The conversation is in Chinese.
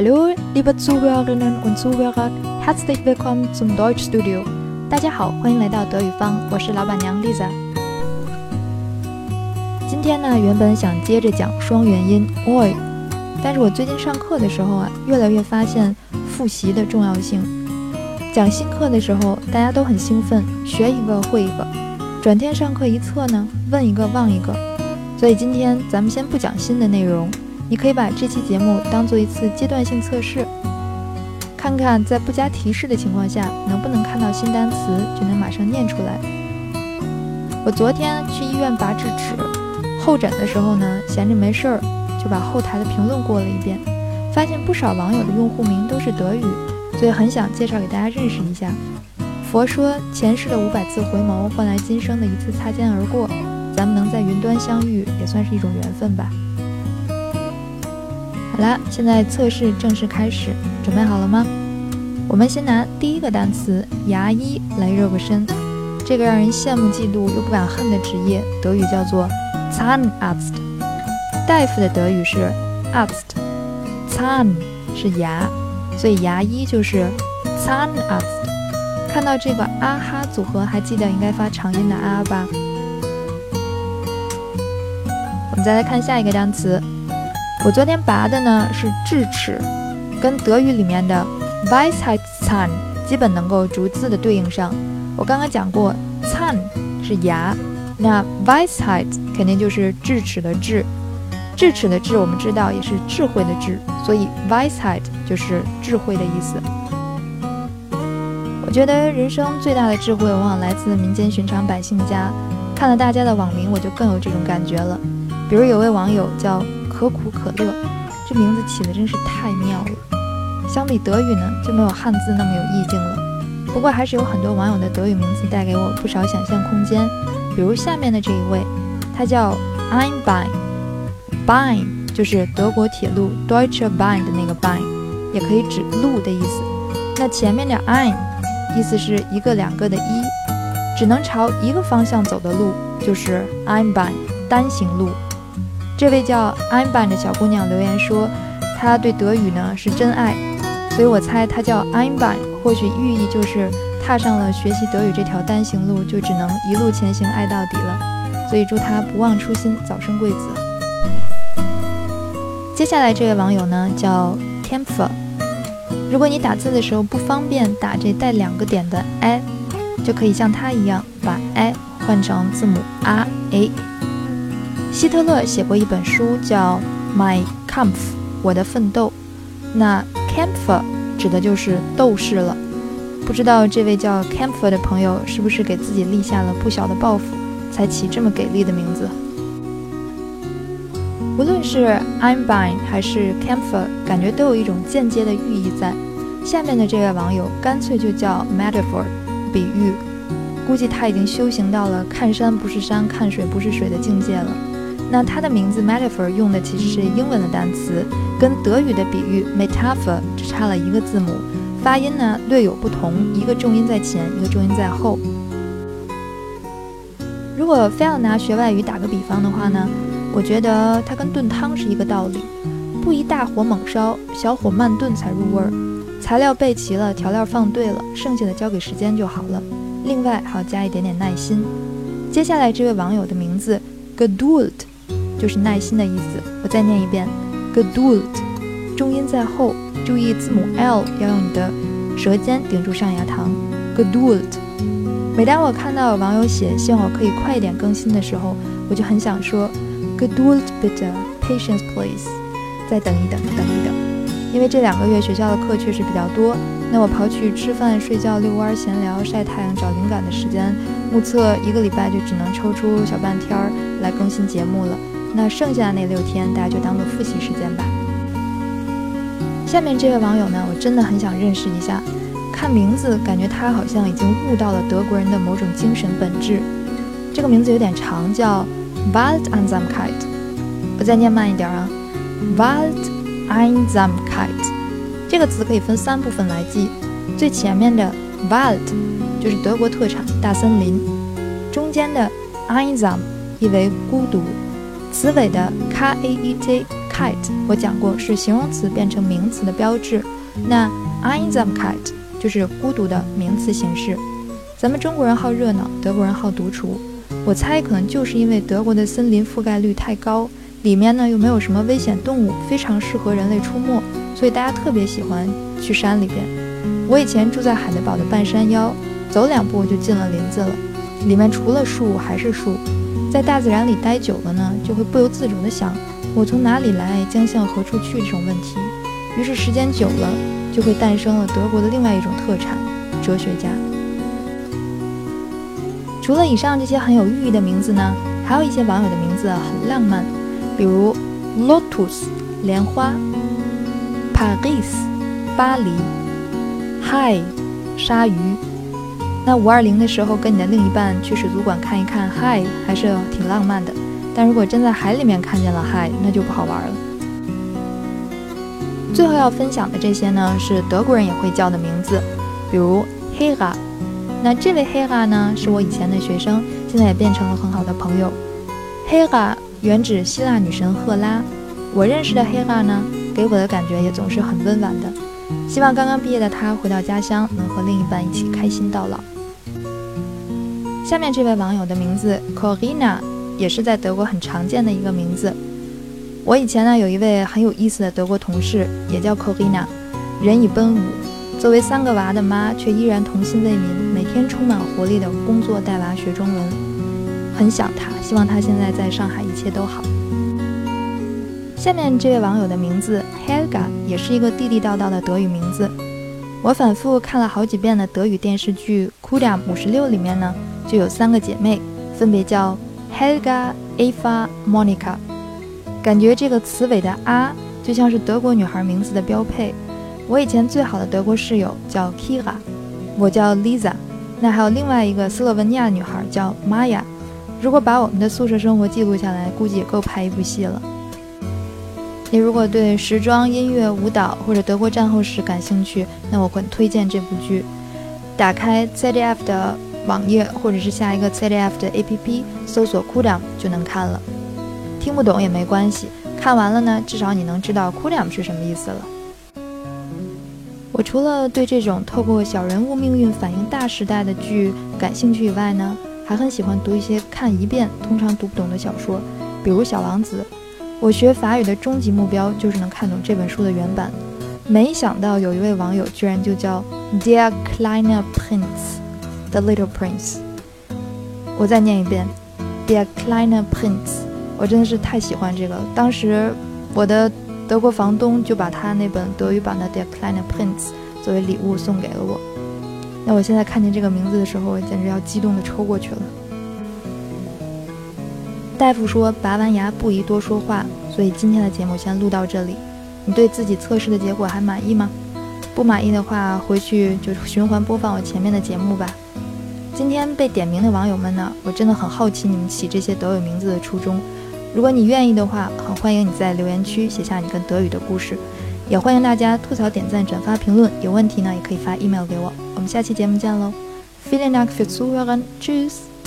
Hallo, liebe Zuhörerinnen und Zuhörer, herzlich willkommen zum Deutschstudio。大家好，欢迎来到德语坊，我是老板娘 Lisa。今天呢，原本想接着讲双元音 oi，但是我最近上课的时候啊，越来越发现复习的重要性。讲新课的时候，大家都很兴奋，学一个会一个。转天上课一测呢，问一个忘一个。所以今天咱们先不讲新的内容，你可以把这期节目当做一次阶段性测试，看看在不加提示的情况下，能不能看到新单词就能马上念出来。我昨天去医院拔智齿，候诊的时候呢，闲着没事儿，就把后台的评论过了一遍，发现不少网友的用户名都是德语，所以很想介绍给大家认识一下。佛说前世的五百次回眸换来今生的一次擦肩而过。咱们能在云端相遇，也算是一种缘分吧。好了，现在测试正式开始，准备好了吗？我们先拿第一个单词牙医来热个身。这个让人羡慕嫉妒又不敢恨的职业，德语叫做 Zahnarzt。大夫的德语是 Arzt，Zahn 是牙，所以牙医就是 Zahnarzt。看到这个啊哈组合，还记得应该发长音的啊吧？我们再来看下一个单词，我昨天拔的呢是智齿，跟德语里面的 Weisheitszahn 基本能够逐字的对应上。我刚刚讲过 z a n 是牙，那 Weisheit 肯定就是智齿的智，智齿的智我们知道也是智慧的智，所以 Weisheit 就是智慧的意思。我觉得人生最大的智慧往往来自民间寻常百姓家，看了大家的网名，我就更有这种感觉了。比如有位网友叫可苦可乐，这名字起的真是太妙了。相比德语呢，就没有汉字那么有意境了。不过还是有很多网友的德语名字带给我不少想象空间。比如下面的这一位，他叫 Einbein，Bein 就是德国铁路 Deutsche Bahn 的那个 Bahn，也可以指路的意思。那前面的 Ein 意思是一个两个的一，只能朝一个方向走的路就是 Einbein 单行路。这位叫 i m b a n 的小姑娘留言说，她对德语呢是真爱，所以我猜她叫 i m b a n 或许寓意就是踏上了学习德语这条单行路，就只能一路前行爱到底了。所以祝她不忘初心，早生贵子。接下来这位网友呢叫 Camphor，如果你打字的时候不方便打这带两个点的 i，就可以像他一样把 i 换成字母 r a。希特勒写过一本书，叫《My Kampf》，我的奋斗。那 Kampf 指的就是斗士了。不知道这位叫 Kampf 的朋友是不是给自己立下了不小的抱负，才起这么给力的名字？无论是 Einbein 还是 Kampf，感觉都有一种间接的寓意在。下面的这位网友干脆就叫 Metaphor，比喻。估计他已经修行到了看山不是山，看水不是水的境界了。那它的名字 metaphor 用的其实是英文的单词，跟德语的比喻 metaphor 只差了一个字母，发音呢略有不同，一个重音在前，一个重音在后。如果非要拿学外语打个比方的话呢，我觉得它跟炖汤是一个道理，不宜大火猛烧，小火慢炖才入味儿。材料备齐了，调料放对了，剩下的交给时间就好了。另外还要加一点点耐心。接下来这位网友的名字 Geduld。就是耐心的意思。我再念一遍，Geduld，重音在后，注意字母 L 要用你的舌尖顶住上牙膛。Geduld。每当我看到有网友写希望我可以快一点更新的时候，我就很想说，Geduld bitte，patience please，再等一等，等一等。因为这两个月学校的课确实比较多，那我刨去吃饭、睡觉、遛弯、闲聊、晒太阳、找灵感的时间，目测一个礼拜就只能抽出小半天儿来更新节目了。那剩下的那六天，大家就当做复习时间吧。下面这位网友呢，我真的很想认识一下。看名字，感觉他好像已经悟到了德国人的某种精神本质。这个名字有点长，叫 Waldeinsamkeit。我再念慢一点啊，Waldeinsamkeit。这个词可以分三部分来记。最前面的 Wald 就是德国特产大森林，中间的 Einsam 意为孤独。词尾的 k a e t kite，我讲过是形容词变成名词的标志。那 einsam kite 就是孤独的名词形式。咱们中国人好热闹，德国人好独处。我猜可能就是因为德国的森林覆盖率太高，里面呢又没有什么危险动物，非常适合人类出没，所以大家特别喜欢去山里边。我以前住在海德堡的半山腰，走两步就进了林子了，里面除了树还是树。在大自然里待久了呢，就会不由自主地想：我从哪里来，将向何处去这种问题。于是时间久了，就会诞生了德国的另外一种特产——哲学家。除了以上这些很有寓意的名字呢，还有一些网友的名字很浪漫，比如 Lotus 莲花，Paris 巴黎，Hi 鲨鱼。那五二零的时候，跟你的另一半去水族馆看一看嗨，还是挺浪漫的。但如果真在海里面看见了嗨，那就不好玩了。最后要分享的这些呢，是德国人也会叫的名字，比如 Hera。那这位 Hera 呢，是我以前的学生，现在也变成了很好的朋友。Hera 原指希腊女神赫拉，我认识的 Hera 呢，给我的感觉也总是很温婉的。希望刚刚毕业的她回到家乡，能和另一半一起开心到老。下面这位网友的名字 Corina 也是在德国很常见的一个名字。我以前呢有一位很有意思的德国同事，也叫 Corina，人已奔五，作为三个娃的妈，却依然童心未泯，每天充满活力的工作带娃学中文。很想她，希望她现在在上海一切都好。下面这位网友的名字 Helga 也是一个地地道道的德语名字。我反复看了好几遍的德语电视剧《库达五十六》里面呢。就有三个姐妹，分别叫 Helga、Eva、Monica。感觉这个词尾的啊，就像是德国女孩名字的标配。我以前最好的德国室友叫 Kira，我叫 Lisa。那还有另外一个斯洛文尼亚女孩叫 Maya。如果把我们的宿舍生活记录下来，估计也够拍一部戏了。你如果对时装、音乐、舞蹈或者德国战后史感兴趣，那我很推荐这部剧。打开 ZDF 的。网页或者是下一个 CDF 的 APP 搜索 Kudam 就能看了，听不懂也没关系，看完了呢，至少你能知道 Kudam 是什么意思了。我除了对这种透过小人物命运反映大时代的剧感兴趣以外呢，还很喜欢读一些看一遍通常读不懂的小说，比如《小王子》。我学法语的终极目标就是能看懂这本书的原版。没想到有一位网友居然就叫 Dear Kleiner Prince。The Little Prince，我再念一遍 The Kleine Prince。我真的是太喜欢这个了。当时我的德国房东就把他那本德语版的 The Kleine Prince 作为礼物送给了我。那我现在看见这个名字的时候，我简直要激动的抽过去了。大夫说拔完牙不宜多说话，所以今天的节目先录到这里。你对自己测试的结果还满意吗？不满意的话，回去就循环播放我前面的节目吧。今天被点名的网友们呢，我真的很好奇你们起这些德语名字的初衷。如果你愿意的话，很欢迎你在留言区写下你跟德语的故事，也欢迎大家吐槽、点赞、转发、评论。有问题呢，也可以发 email 给我。我们下期节目见喽 f e e l i n g Dank fürs Zuhören. Tschüss.